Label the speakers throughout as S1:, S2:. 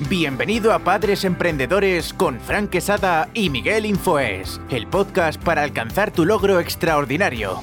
S1: Bienvenido a Padres Emprendedores con Frank Quesada y Miguel Infoes, el podcast para alcanzar tu logro extraordinario.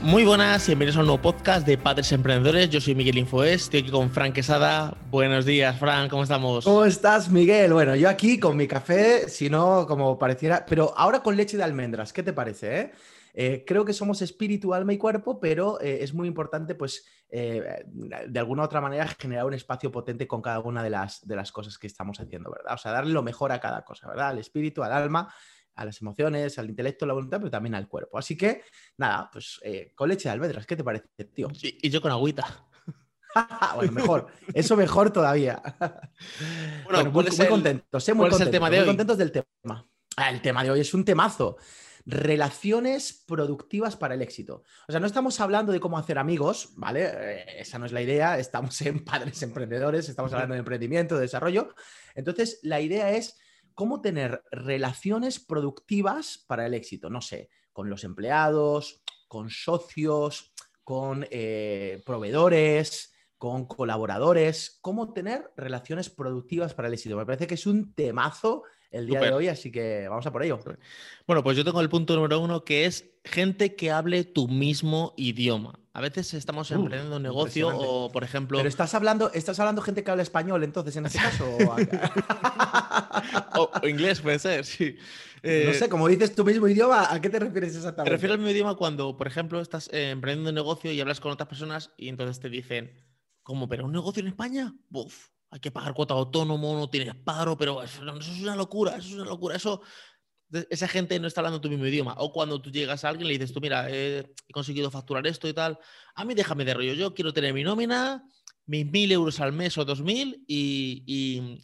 S2: Muy buenas, bienvenidos a un nuevo podcast de Padres Emprendedores. Yo soy Miguel Infoes, estoy aquí con Frank Quesada. Buenos días, Frank, ¿cómo estamos?
S3: ¿Cómo estás, Miguel? Bueno, yo aquí con mi café, si no, como pareciera, pero ahora con leche de almendras, ¿qué te parece? Eh? Eh, creo que somos espíritu, alma y cuerpo, pero eh, es muy importante, pues, eh, de alguna u otra manera, generar un espacio potente con cada una de las, de las cosas que estamos haciendo, ¿verdad? O sea, darle lo mejor a cada cosa, ¿verdad? Al espíritu, al alma, a las emociones, al intelecto, a la voluntad, pero también al cuerpo. Así que, nada, pues con leche de almendras, ¿qué te parece, tío?
S2: Y, yo con agüita.
S3: bueno, mejor. Eso mejor todavía. bueno, muy, muy contentos, muy, contentos, el tema de muy contentos del tema. Ah, el tema de hoy es un temazo relaciones productivas para el éxito. O sea, no estamos hablando de cómo hacer amigos, ¿vale? Eh, esa no es la idea, estamos en padres emprendedores, estamos hablando de emprendimiento, de desarrollo. Entonces, la idea es cómo tener relaciones productivas para el éxito, no sé, con los empleados, con socios, con eh, proveedores, con colaboradores, cómo tener relaciones productivas para el éxito. Me parece que es un temazo el día de hoy, así que vamos a por ello.
S2: Bueno, pues yo tengo el punto número uno que es gente que hable tu mismo idioma. A veces estamos uh, emprendiendo un negocio o, por ejemplo...
S3: Pero estás hablando, estás hablando gente que habla español, entonces, en este caso.
S2: o, inglés puede ser, sí.
S3: no eh, sé, como dices tu mismo idioma, ¿a qué te refieres exactamente?
S2: Me refiero al mismo idioma cuando, por ejemplo, estás eh, emprendiendo un negocio y hablas con otras personas y entonces te dicen, ¿cómo? ¿Pero un negocio en España? Buf, hay que pagar cuota autónomo, no tienes paro, pero eso, es una locura, eso es una locura. Eso, esa gente no está hablando tu mismo idioma. O cuando tú llegas a alguien y le dices, tú, mira, he, conseguido facturar esto y tal, a mí déjame de rollo, yo quiero tener mi nómina, mis mil euros al mes o dos mil y,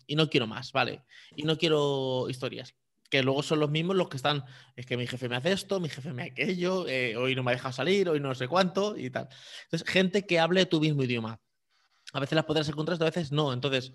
S2: y, no quiero más, ¿vale? Y no quiero historias. Que luego son los mismos los que están, es que mi jefe me hace esto, mi jefe me aquello, eh, hoy no me ha dejado salir, hoy no sé cuánto y tal. Entonces, gente que hable tu mismo idioma a veces las podrás encontrar, a veces no. Entonces,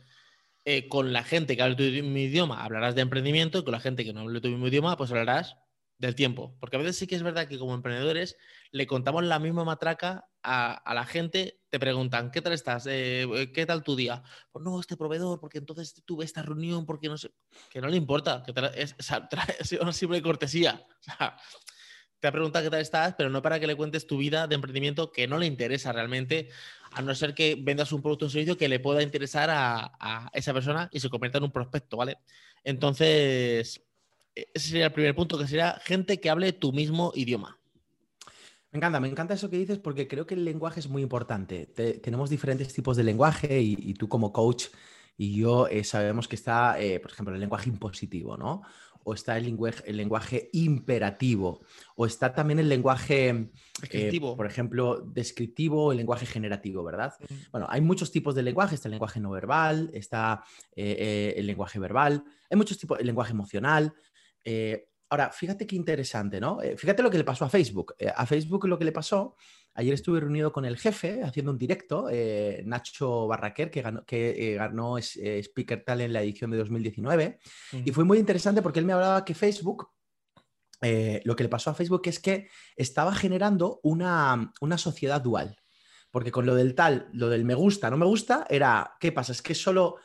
S2: eh, con la gente que hable tu idioma hablarás de emprendimiento y con la gente que no hable tu mismo idioma, pues hablarás del tiempo. Porque a veces sí que es verdad que como emprendedores le contamos la misma matraca a, la gente, te preguntan, ¿qué tal estás? Eh, eh, ¿Qué tal tu día? Pues no, este proveedor, porque entonces tuve esta reunión, porque no sé, que no le importa, que es, una simple cortesía. O sea, te ha preguntado qué tal estás, pero no para que le cuentes tu vida de emprendimiento que no le interesa realmente, a no ser que vendas un producto o servicio que le pueda interesar a, esa persona y se convierta en un prospecto, ¿vale? Entonces, e, ese sería el primer punto, que sería gente que hable tu mismo idioma.
S3: Me encanta, me encanta eso que dices porque creo que el lenguaje es muy importante. tenemos diferentes tipos de lenguaje y, tú como coach y yo eh, sabemos que está, eh, por ejemplo, el lenguaje impositivo, ¿no? O está el lenguaje, el lenguaje imperativo, o está también el lenguaje, eh, por ejemplo, descriptivo o el lenguaje generativo, ¿verdad? Bueno, hay muchos tipos de lenguaje, está el lenguaje no verbal, está eh, eh, el lenguaje verbal, hay muchos tipos, el lenguaje emocional. ahora, fíjate qué interesante, ¿no? fíjate lo que le pasó a Facebook. a Facebook lo que le pasó Ayer estuve reunido con el jefe haciendo un directo, eh, Nacho Barraquer, que ganó, que, eh, ganó eh, Speaker Talent en la edición de 2019. Y fue muy interesante porque él me hablaba que Facebook, lo que le pasó a Facebook es que estaba generando una, una sociedad dual. Porque con lo del tal, lo del me gusta, no me gusta, era, ¿qué pasa? Es que solo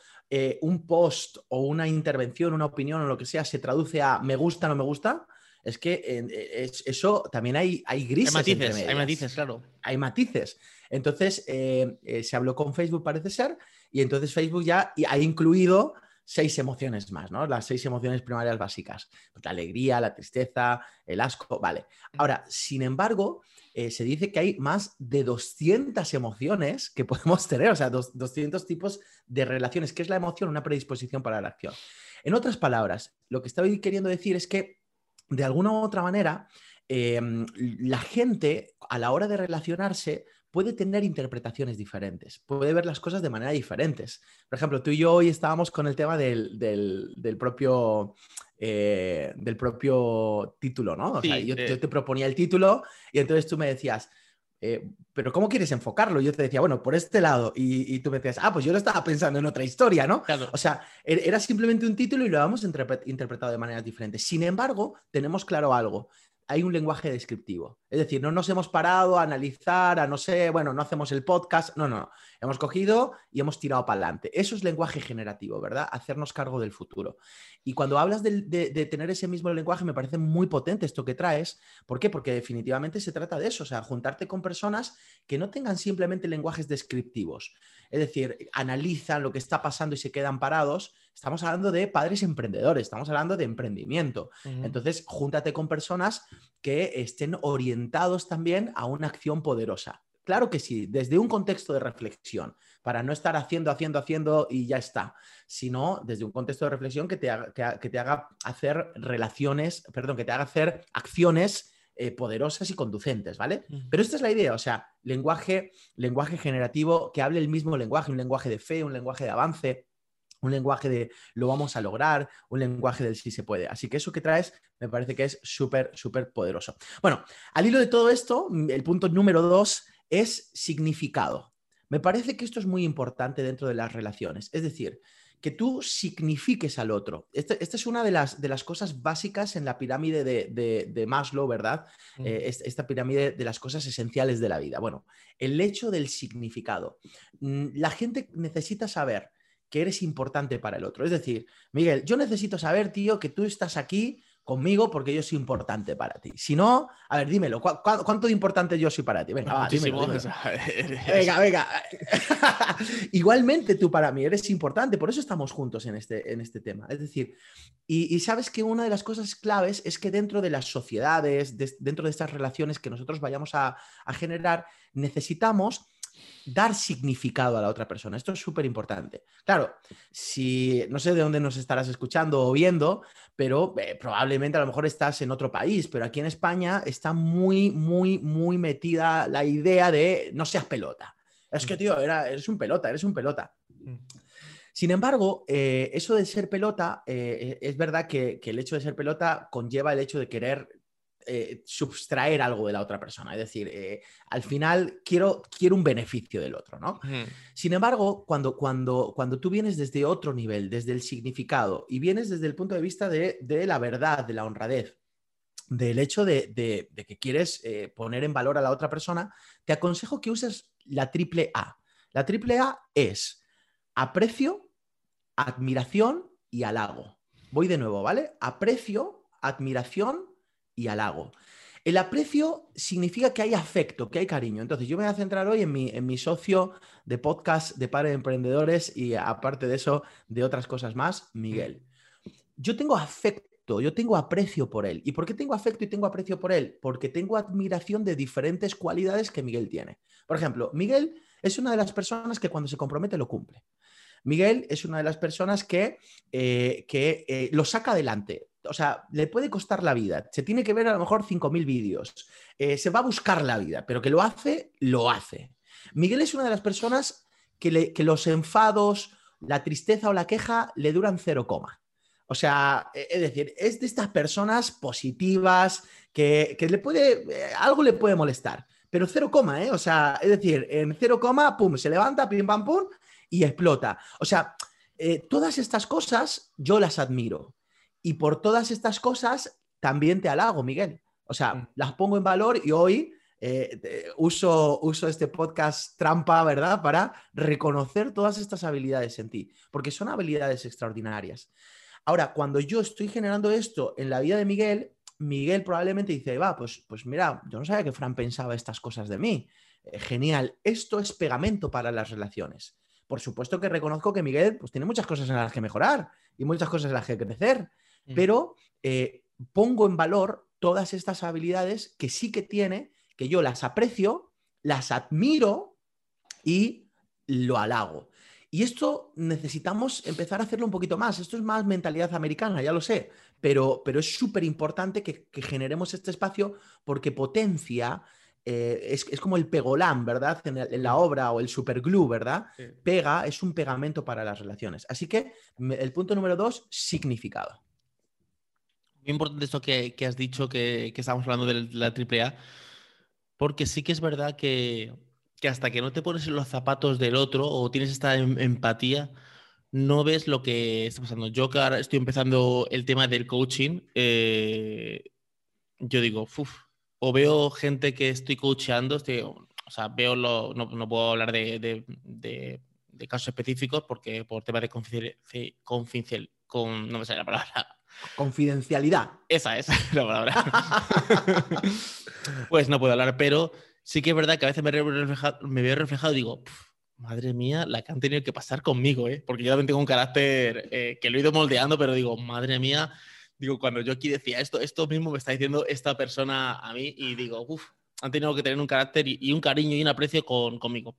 S3: un post o una intervención, una opinión o lo que sea se traduce a me gusta, no me gusta es que eh, eso también hay, hay grises.
S2: Hay matices, hay matices, claro.
S3: Hay matices. Entonces, eh, eh, se habló con Facebook, parece ser, y entonces Facebook ya ha incluido seis emociones más, ¿no? Las seis emociones primarias básicas. Pues la alegría, la tristeza, el asco, vale. Ahora, sin embargo, se dice que hay más de 200 emociones que podemos tener, o sea, 200 tipos de relaciones. ¿Qué es la emoción? Una predisposición para la acción. En otras palabras, lo que estoy queriendo decir es que de alguna u otra manera, em, la gente a la hora de relacionarse puede tener interpretaciones diferentes, puede ver las cosas de manera diferentes. Por ejemplo, tú y yo hoy estábamos con el tema del, propio, eh, del propio título, ¿no? O sea, yo, yo, te proponía el título y entonces tú me decías, eh, pero ¿cómo quieres enfocarlo? Yo te decía, bueno, por este lado, y, tú me decías, ah, pues yo lo estaba pensando en otra historia, ¿no? O sea, er, era simplemente un título y lo habíamos interpretado de maneras diferentes. Sin embargo, tenemos claro algo. Hay un lenguaje descriptivo. Es decir, no nos hemos parado a analizar, a no sé, bueno, no hacemos el podcast, no, no, no. Hemos cogido y hemos tirado para adelante. Eso es lenguaje generativo, ¿verdad? Hacernos cargo del futuro. Y cuando hablas de, de, tener ese mismo lenguaje, me parece muy potente esto que traes. ¿Por qué? Porque definitivamente se trata de eso, o sea, juntarte con personas que no tengan simplemente lenguajes descriptivos. Es decir, analizan lo que está pasando y se quedan parados. Estamos hablando de padres emprendedores, estamos hablando de emprendimiento. Entonces, júntate con personas que estén orientados también a una acción poderosa. Claro que sí, desde un contexto de reflexión, para no estar haciendo, haciendo, haciendo y ya está, sino desde un contexto de reflexión que te haga, que te haga hacer relaciones, perdón, que te haga hacer acciones eh, poderosas y conducentes, ¿vale? Pero esta es la idea, o sea, lenguaje, lenguaje generativo que hable el mismo lenguaje, un lenguaje de fe, un lenguaje de avance, un lenguaje de lo vamos a lograr, un lenguaje del sí se puede. Así que eso que traes me parece que es súper, súper poderoso. Bueno, al hilo de todo esto, el punto número dos es significado. Me parece que esto es muy importante dentro de las relaciones. Es decir, que tú signifiques al otro. Esta, es una de las, de las, cosas básicas en la pirámide de, Maslow, ¿verdad? Eh, esta pirámide de las cosas esenciales de la vida. Bueno, el hecho del significado. Mm, la gente necesita saber que eres importante para el otro. Es decir, Miguel, yo necesito saber, tío, que tú estás aquí conmigo porque yo soy importante para ti. Si no, a ver, dímelo, cuánto de importante yo soy para ti? Venga, va, dímelo, Venga, venga. Igualmente tú para mí eres importante, por eso estamos juntos en este, en este tema. Es decir, y, sabes que una de las cosas claves es que dentro de las sociedades, dentro de estas relaciones que nosotros vayamos a, a generar, necesitamos dar significado a la otra persona. Esto es súper importante. Claro, si no sé de dónde nos estarás escuchando o viendo, pero eh, probablemente a lo mejor estás en otro país, pero aquí en España está muy, muy, muy metida la idea de no seas pelota. Es que, mm. tío, eres un pelota, eres un pelota. Mm. Sin embargo, eh, eso de ser pelota, eh, es verdad que, que, el hecho de ser pelota conlleva el hecho de querer eh, subtraer algo de la otra persona. Es decir, eh, al final quiero, quiero un beneficio del otro, ¿no? Sin embargo, cuando, cuando, cuando tú vienes desde otro nivel, desde el significado, y vienes desde el punto de vista de, la verdad, de la honradez, del hecho de, que quieres eh, poner en valor a la otra persona, te aconsejo que uses la triple A. La triple A es aprecio, admiración y halago. Voy de nuevo, ¿vale? Aprecio, admiración y halago. El aprecio significa que hay afecto, que hay cariño. Entonces, yo me voy a centrar hoy en mi, en mi socio de podcast de Padre de Emprendedores y aparte de eso, de otras cosas más, Miguel. Yo tengo afecto, yo tengo aprecio por él. ¿Y por qué tengo afecto y tengo aprecio por él? Porque tengo admiración de diferentes cualidades que Miguel tiene. Por ejemplo, Miguel es una de las personas que cuando se compromete lo cumple. Miguel es una de las personas que, eh, que eh, lo saca adelante o sea, le puede costar la vida. Se tiene que ver a lo mejor 5.000 vídeos. Eh, se va a buscar la vida, pero que lo hace, lo hace. Miguel es una de las personas que, los enfados, la tristeza o la queja le duran cero coma. O sea, e, es decir, es de estas personas positivas que, le puede, eh, algo le puede molestar, pero cero coma, ¿eh? O sea, es decir, en cero coma, pum, se levanta, pim, pam, pum, y explota. O sea, eh, todas estas cosas yo las admiro. Y por todas estas cosas también te halago, Miguel. O sea, mm. las pongo en valor y hoy eh, uso, uso este podcast trampa, ¿verdad? Para reconocer todas estas habilidades en ti, porque son habilidades extraordinarias. Ahora, cuando yo estoy generando esto en la vida de Miguel, Miguel probablemente dice, va, pues, pues mira, yo no sabía que Fran pensaba estas cosas de mí. Eh, genial, esto es pegamento para las relaciones. Por supuesto que reconozco que Miguel pues, tiene muchas cosas en las que mejorar y muchas cosas en las que crecer pero eh, pongo en valor todas estas habilidades que sí que tiene, que yo las aprecio, las admiro y lo halago. Y esto necesitamos empezar a hacerlo un poquito más. Esto es más mentalidad americana, ya lo sé, pero, pero es súper importante que, generemos este espacio porque potencia, eh, es, como el pegolán, ¿verdad? En, la obra o el superglue, ¿verdad? Pega, es un pegamento para las relaciones. Así que el punto número dos, significado.
S2: Muy importante esto que, has dicho, que, estamos hablando de la AAA, porque sí que es verdad que, hasta que no te pones en los zapatos del otro o tienes esta em, empatía, no ves lo que está pasando. Yo que ahora estoy empezando el tema del coaching, eh, yo digo, uff, o veo gente que estoy coacheando, o sea, veo lo, no, no puedo hablar de, de, de, casos específicos porque por temas de confidencial, con, no me sale la palabra.
S3: Confidencialidad.
S2: Esa es la palabra. pues no puedo hablar, pero sí que es verdad que a veces me, veo reflejado y digo, madre mía, la que han tenido que pasar conmigo, ¿eh? porque yo también tengo un carácter eh, que lo he ido moldeando, pero digo, madre mía, digo, cuando yo aquí decía esto, esto mismo me está diciendo esta persona a mí y digo, uff, han tenido que tener un carácter y, un cariño y un aprecio con, conmigo.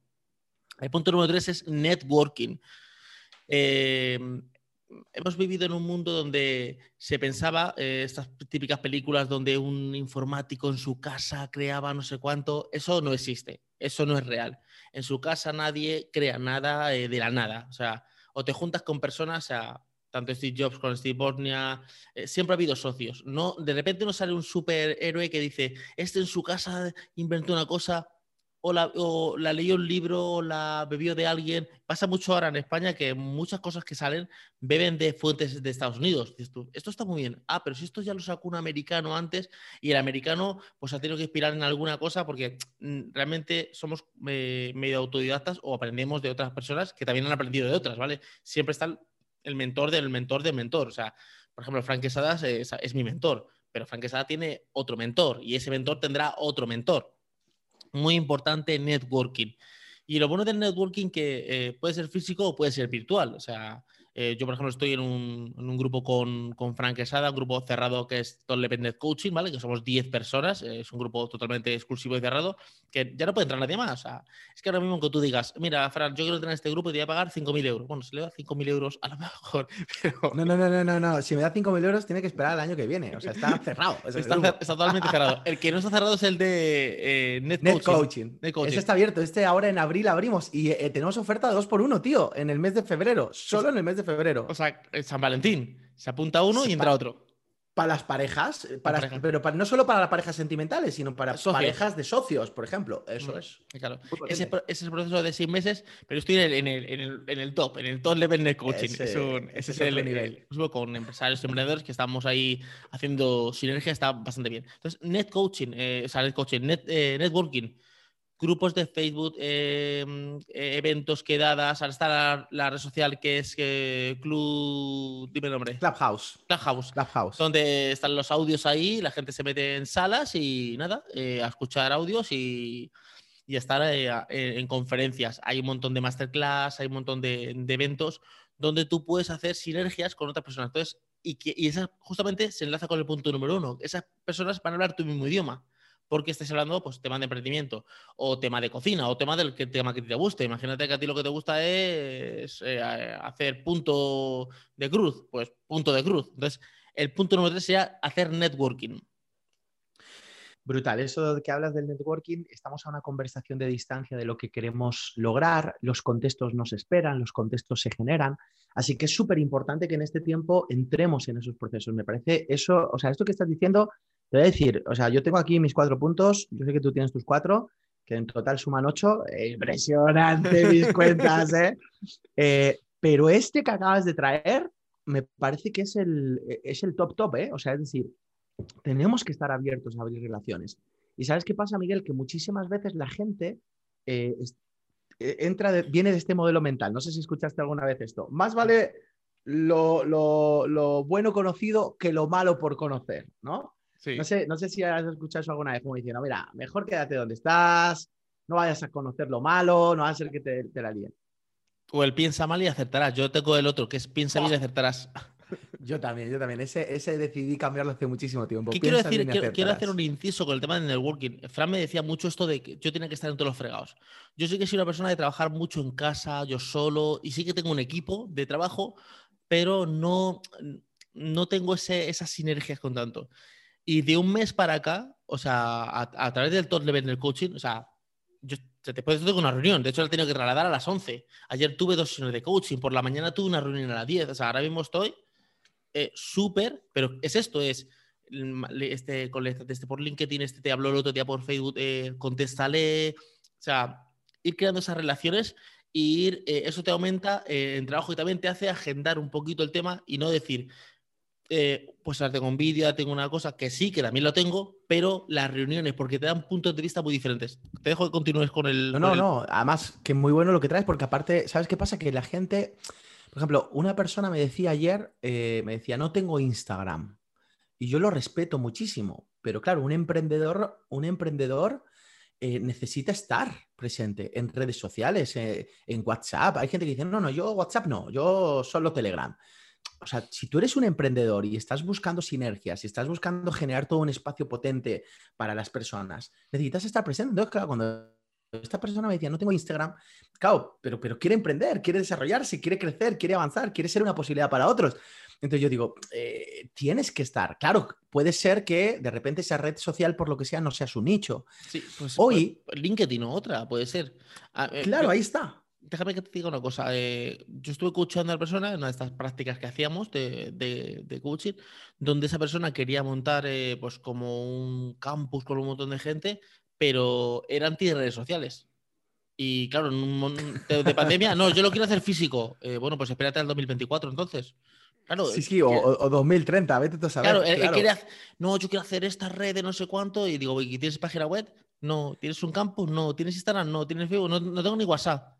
S2: El punto número tres es networking. Eh, hemos vivido en un mundo donde se pensaba, eh, estas típicas películas donde un informático en su casa creaba no sé cuánto, eso no existe, eso no es real. En su casa nadie crea nada eh, de la nada, o sea, o te juntas con personas, o sea, tanto Steve Jobs con Steve Bosnia, eh, siempre ha habido socios. No, de repente no sale un superhéroe que dice, este en su casa inventó una cosa, o la, leyó un libro, o la bebió de alguien. Pasa mucho ahora en España que muchas cosas que salen beben de fuentes de Estados Unidos. esto está muy bien. Ah, pero si esto ya lo sacó un americano antes y el americano pues ha tenido que inspirar en alguna cosa porque mm, realmente somos eh, medio autodidactas o aprendemos de otras personas que también han aprendido de otras, ¿vale? Siempre está el mentor del mentor del mentor. O sea, por ejemplo, Frank Quesada es, es mi mentor, pero Frank Quesada tiene otro mentor y ese mentor tendrá otro mentor muy importante networking. Y lo bueno del networking que eh, puede ser físico o puede ser virtual. O sea, eh, yo, por ejemplo, estoy en un, grupo con, con, Frank Quesada, un grupo cerrado que es Top Level Coaching, ¿vale? Que somos 10 personas, es un grupo totalmente exclusivo y cerrado, que ya no puede entrar nadie más. O sea, es que ahora mismo que tú digas, mira, Fran, yo quiero tener este grupo y te voy a pagar 5.000 euros. Bueno, si le da 5.000 euros, a lo mejor.
S3: No, no, no, no, no, Si me da 5.000 euros, tiene que esperar el año que viene. O sea, está cerrado.
S2: está, totalmente cerrado. El que no está cerrado es el de eh, Net,
S3: Coaching. Net, Coaching. Ese está abierto. Este ahora en abril abrimos y eh, tenemos oferta de 2 por 1 tío, en el mes de febrero. Solo en el mes de febrero.
S2: O sea, San Valentín. Se apunta uno y entra otro.
S3: Para las parejas, eh, para, pero no solo para las parejas sentimentales, sino para parejas de socios, por ejemplo. Eso mm, es.
S2: Claro. Ese, es el proceso de seis meses, pero estoy en el, en el, top, en el top level de coaching. Ese, es, ese el, nivel. con empresarios y emprendedores que estamos ahí haciendo sinergia, está bastante bien. Entonces, net coaching, eh, o sea, net coaching, net, eh, networking grupos de Facebook, em, eh, eventos, quedadas. Ahora está la, red social que es eh, Club. Dime el nombre.
S3: Clubhouse.
S2: Clubhouse.
S3: Clubhouse.
S2: Donde están los audios ahí, la gente se mete en salas y nada, eh, a escuchar audios y, y estar en conferencias. Hay un montón de masterclass, hay un montón de, eventos donde tú puedes hacer sinergias con otras personas. Entonces, y, que, y esa justamente se enlaza con el punto número uno. Esas personas van a hablar tu mismo idioma porque estés hablando, pues, tema de emprendimiento, o tema de cocina, o tema del que, tema que te guste. Imagínate que a ti lo que te gusta es eh, hacer punto de cruz, pues punto de cruz. Entonces, el punto número tres sería hacer networking.
S3: Brutal, eso que hablas del networking, estamos a una conversación de distancia de lo que queremos lograr, los contextos nos esperan, los contextos se generan, así que es súper importante que en este tiempo entremos en esos procesos. Me parece eso, o sea, esto que estás diciendo te voy a decir, o sea, yo tengo aquí mis cuatro puntos, yo sé que tú tienes tus cuatro, que en total suman ocho. impresionante mis cuentas, ¿eh? ¿eh? Pero este que acabas de traer, me parece que es el, es el top top, ¿eh? O sea, es decir, tenemos que estar abiertos a abrir relaciones. ¿Y sabes qué pasa, Miguel? Que muchísimas veces la gente eh, eh, entra viene de este modelo mental. No sé si escuchaste alguna vez esto. Más vale lo, lo, lo bueno conocido que lo malo por conocer, ¿no? No, sé, no sé si has escuchado eso alguna vez, como diciendo, mira, mejor quédate donde estás, no vayas a conocer lo malo, no va a ser que te, la líen.
S2: O el piensa mal y acertarás. Yo tengo el otro, que es piensa bien y acertarás.
S3: Yo también, yo también. Ese, ese decidí cambiarlo hace muchísimo tiempo.
S2: quiero decir? Quiero, hacer un inciso con el tema del networking. Fran me decía mucho esto de que yo tenía que estar en todos los fregados. Yo sí que soy una persona de trabajar mucho en casa, yo solo, y sí que tengo un equipo de trabajo, pero no, no tengo ese, esas sinergias con tanto. Y de un mes para acá, o sea, a, través del top level del coaching, o sea, yo te puedo decir una reunión. De hecho, la he que trasladar a las 11. Ayer tuve dos sesiones de coaching. Por la mañana tuve una reunión a las 10. O sea, ahora mismo estoy eh, súper, pero es esto, es este, este, por LinkedIn, este te habló el otro día por Facebook, eh, contéstale. O sea, ir creando esas relaciones y ir, eh, eso te aumenta en trabajo y también te hace agendar un poquito el tema y no decir, eh, pues ahora tengo envidia, tengo una cosa que sí, que también lo tengo, pero las reuniones, porque te dan puntos de vista muy diferentes. Te dejo que continúes con el.
S3: No, no,
S2: el-
S3: no. Además, que muy bueno lo que traes, porque aparte, ¿sabes qué pasa? Que la gente, por ejemplo, una persona me decía ayer, eh, me decía, no tengo Instagram. Y yo lo respeto muchísimo. Pero claro, un emprendedor, un emprendedor eh, necesita estar presente en redes sociales, eh, en WhatsApp. Hay gente que dice, no, no, yo WhatsApp no, yo solo Telegram. O sea, si tú eres un emprendedor y estás buscando sinergias, estás buscando generar todo un espacio potente para las personas, necesitas estar presente. Entonces, claro, cuando esta persona me decía, no tengo Instagram, claro, pero, pero quiere emprender, quiere desarrollarse, quiere crecer, quiere avanzar, quiere ser una posibilidad para otros. Entonces yo digo, eh, tienes que estar. Claro, puede ser que de repente esa red social, por lo que sea, no sea su nicho.
S2: Sí, pues,
S3: Hoy-
S2: pues, LinkedIn o otra, puede ser. Ah, eh,
S3: Claro,
S2: yo-
S3: ahí está.
S2: Déjame que te diga una cosa. eh, yo estuve coachando a una persona en una de estas prácticas que hacíamos de, de- de coaching, donde esa persona quería montar eh, pues como un campus con un montón de gente, pero era anti redes sociales. Y claro, en un de, de pandemia, no, yo lo quiero hacer físico. Eh, bueno, pues espérate al 2024 entonces. Claro,
S3: Sí, sí, o, o- o 2030, vete tú a saber.
S2: Claro, él- él
S3: claro.
S2: hacer- no, yo quiero hacer esta red de no sé cuánto y digo, ¿y tienes página web? No, ¿tienes un campus? No, ¿tienes Instagram? No, ¿tienes Facebook? No, no tengo ni WhatsApp.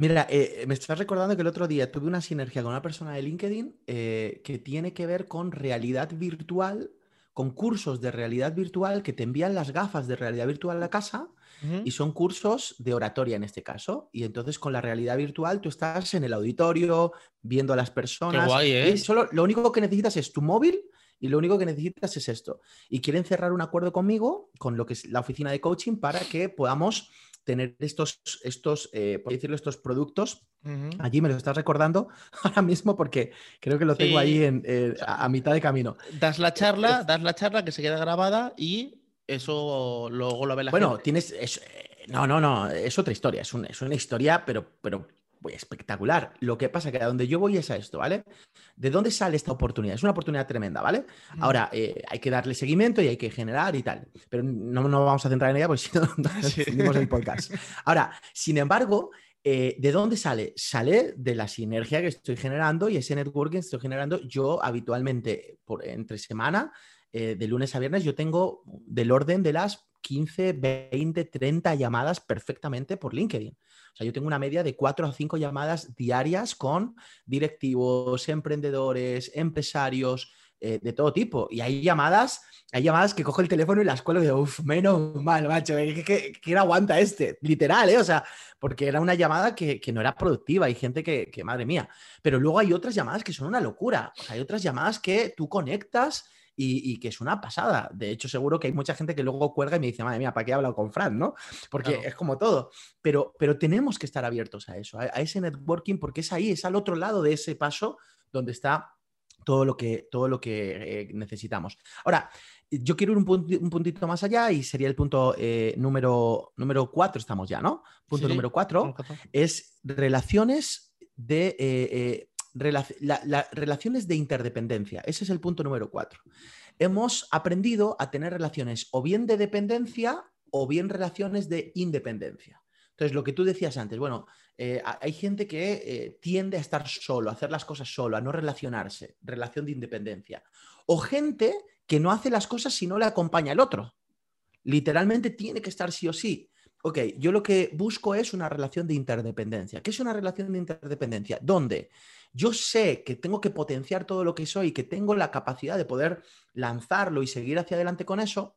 S3: Mira, eh, me estás recordando que el otro día tuve una sinergia con una persona de LinkedIn eh, que tiene que ver con realidad virtual, con cursos de realidad virtual que te envían las gafas de realidad virtual a la casa y son cursos de oratoria en este caso. Y entonces con la realidad virtual tú estás en el auditorio viendo a las personas.
S2: guay, ¿eh?
S3: y solo, lo único que necesitas es tu móvil y lo único que necesitas es esto. Y quieren cerrar un acuerdo conmigo, con lo que es la oficina de coaching, para que podamos tener estos, estos eh, por decirlo, estos productos. Allí me lo estás recordando ahora mismo porque creo que lo tengo
S2: Sí.
S3: ahí en, eh, a, a mitad de camino.
S2: Das la charla, das la charla que se queda grabada y eso luego lo ve la
S3: Bueno,
S2: gente.
S3: tienes. es- eh, no, no, no, es otra historia. Es, un- es una historia, pero, pero espectacular. Lo que pasa que a donde yo voy es a esto, ¿vale? ¿De dónde sale esta oportunidad? Es una oportunidad tremenda, ¿vale?
S2: Ujú.
S3: Ahora, eh, hay que darle seguimiento y hay que generar y tal. Pero no nos vamos a centrar en ella porque si no,
S2: Sí.
S3: el podcast. Ahora, sin embargo, eh, ¿de dónde sale? Sale de la sinergia que estoy generando y ese networking que estoy generando. Yo habitualmente, por, entre semana, eh, de lunes a viernes, yo tengo del orden de las 15, 20, 30 llamadas perfectamente por LinkedIn. O yo tengo una media de 4 a 5 llamadas diarias con directivos, emprendedores, empresarios, eh, de todo tipo. Y hay llamadas, hay llamadas que cojo el teléfono y las cuelgo y digo, uff, menos mal, macho, ¿qué, qué, quién aguanta este? Literal, ¿eh? O sea, porque era una llamada que, que no era productiva, hay gente que, madre mía. Pero luego hay otras llamadas que son una locura. O hay otras llamadas que tú conectas y, y, que es una pasada. De hecho, seguro que hay mucha gente que luego cuelga y me dice, madre mía, ¿para qué he hablado con Fran? ¿no? Porque
S2: Claro.
S3: es como todo. Pero, pero tenemos que estar abiertos a eso, a, a ese networking, porque es ahí, es al otro lado de ese paso donde está todo lo que, todo lo que eh, necesitamos. Ahora, yo quiero ir un, punti- un puntito más allá y sería el punto eh, número, número cuatro, estamos ya, ¿no? Punto
S2: Sí,
S3: número cuatro es relaciones de eh, relac- la- la- relaciones de interdependencia. Ese es el punto número cuatro. Hemos aprendido a tener relaciones o bien de dependencia o bien relaciones de independencia. Entonces, lo que tú decías antes, bueno, eh, hay gente que eh, tiende a estar solo, a hacer las cosas solo, a no relacionarse, relación de independencia. O gente que no hace las cosas si no le acompaña el otro. Literalmente tiene que estar sí o sí. Ok, yo lo que busco es una relación de interdependencia. ¿Qué es una relación de interdependencia? Donde yo sé que tengo que potenciar todo lo que soy, que tengo la capacidad de poder lanzarlo y seguir hacia adelante con eso,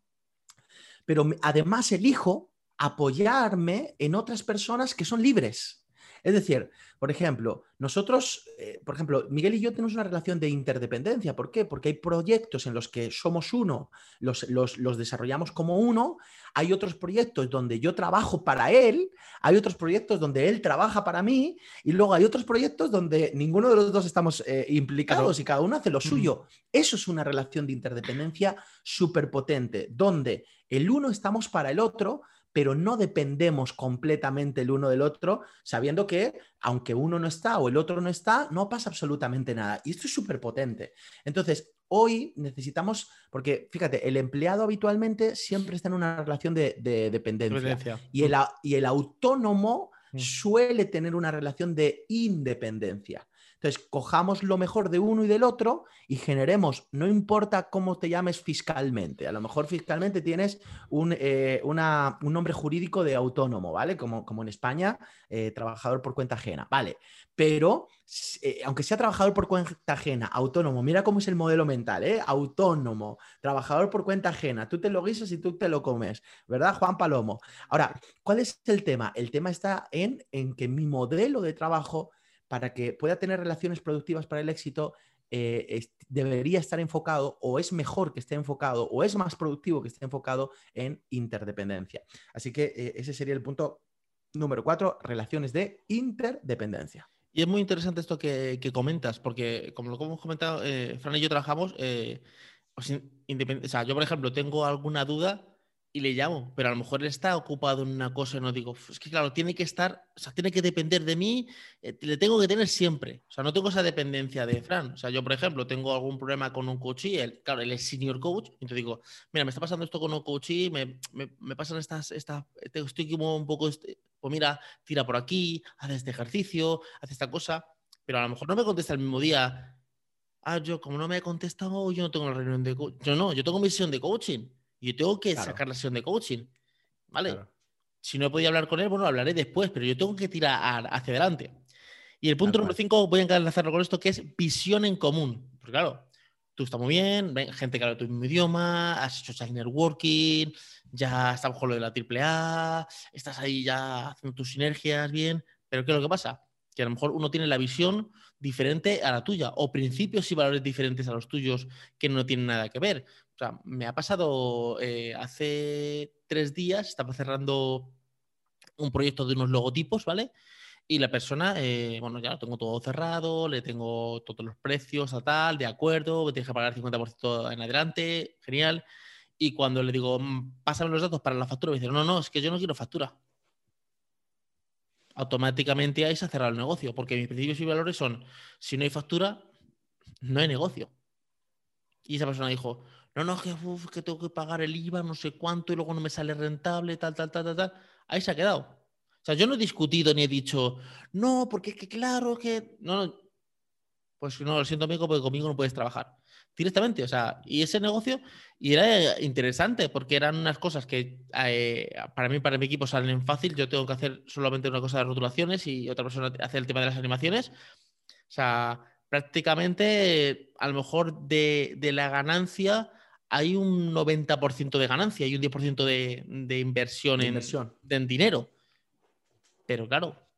S3: pero además elijo apoyarme en otras personas que son libres. Es decir, por ejemplo, nosotros, eh, por ejemplo, Miguel y yo tenemos una relación de interdependencia. ¿Por qué? Porque hay proyectos en los que somos uno, los, los- los desarrollamos como uno, hay otros proyectos donde yo trabajo para él, hay otros proyectos donde él trabaja para mí, y luego hay otros proyectos donde ninguno de los dos estamos eh, implicados
S2: Claro.
S3: y cada uno hace lo suyo. Eso es una relación de interdependencia súper potente, donde el uno estamos para el otro, pero no dependemos completamente el uno del otro, sabiendo que aunque uno no está o el otro no está, no pasa absolutamente nada. Y esto es súper potente. Entonces, hoy necesitamos, porque fíjate, el empleado habitualmente siempre está en una relación de, de dependencia.
S2: Dependencia.
S3: Y el, y el autónomo mm. suele tener una relación de independencia. Entonces, cojamos lo mejor de uno y del otro y generemos, no importa cómo te llames fiscalmente, a lo mejor fiscalmente tienes un, eh, nombre jurídico de autónomo, ¿vale? Como, como en España, eh, trabajador por cuenta ajena, ¿vale? Pero, eh, aunque sea trabajador por cuenta ajena, autónomo, mira cómo es el modelo mental, ¿eh? Autónomo, trabajador por cuenta ajena, tú te lo guisas y tú te lo comes, ¿verdad, Juan Palomo? Ahora, ¿cuál es el tema? El tema está en, en que mi modelo de trabajo para que pueda tener relaciones productivas para el éxito, eh, debería estar enfocado o es mejor que esté enfocado o es más productivo que esté enfocado en interdependencia. Así que eh, ese sería el punto número cuatro, relaciones de interdependencia.
S2: Y es muy interesante esto que, comentas, porque como lo hemos comentado, eh, Fran y yo trabajamos, pues, o sea, yo por ejemplo tengo alguna duda y le llamo, pero a lo mejor él está ocupado en una cosa y no digo, es que claro, tiene que estar, o sea, tiene que depender de mí, eh, le tengo que tener siempre, o sea, no tengo esa dependencia de Fran, o sea, yo por ejemplo tengo algún problema con un coach y él, claro, él es senior coach, y entonces digo, mira, me está pasando esto con un coach y me, me, pasan estas, estas, estoy como un poco, este, pues mira, tira por aquí, hace este ejercicio, hace esta cosa, pero a lo mejor no me contesta el mismo día, ah, yo como no me he contestado, yo no tengo la reunión de coaching, yo no, yo tengo mi sesión de coaching yo tengo que sacar la sesión de coaching. ¿Vale? Si no he podido hablar con él, bueno, hablaré después, pero yo tengo que tirar hacia adelante. Y el punto número 5, voy a enlazarlo con esto, que es visión en común. Porque claro, tú estás muy bien, gente que habla tu mismo idioma, has hecho chat networking, ya estamos con lo de la AAA, estás ahí ya haciendo tus sinergias bien, pero ¿qué es lo que pasa? Que a lo mejor uno tiene la visión diferente a la tuya o principios y valores diferentes a los tuyos que no tienen nada que ver. Me ha pasado eh, hace tres días, estaba cerrando un proyecto de unos logotipos, ¿vale? Y la persona, eh, bueno, ya lo tengo todo cerrado, le tengo todos los precios a tal, de acuerdo, me tienes que pagar el 50% en adelante, genial. Y cuando le digo, mm, pásame los datos para la factura, me dice, no, no, es que yo no quiero factura. Automáticamente ahí se ha cerrado el negocio, porque mis principios y valores son, si no hay factura, no hay negocio. Y esa persona dijo, no, no, que, que tengo que pagar el IVA, no sé cuánto, y luego no me sale rentable, tal, tal, tal, tal, tal. Ahí se ha quedado. O sea, yo no he discutido ni he dicho, no, porque es que claro que. No, no. Pues no, lo siento, amigo, porque conmigo no puedes trabajar. Directamente, o sea, y ese negocio, y era interesante, porque eran unas cosas que eh, para mí, para mi equipo salen fácil. Yo tengo que hacer solamente una cosa de rotulaciones y otra persona hace el tema de las animaciones. O sea, prácticamente, a lo mejor de, de la ganancia hay un 90% de ganancia y un 10% de, de inversión, en, en, dinero. Pero claro,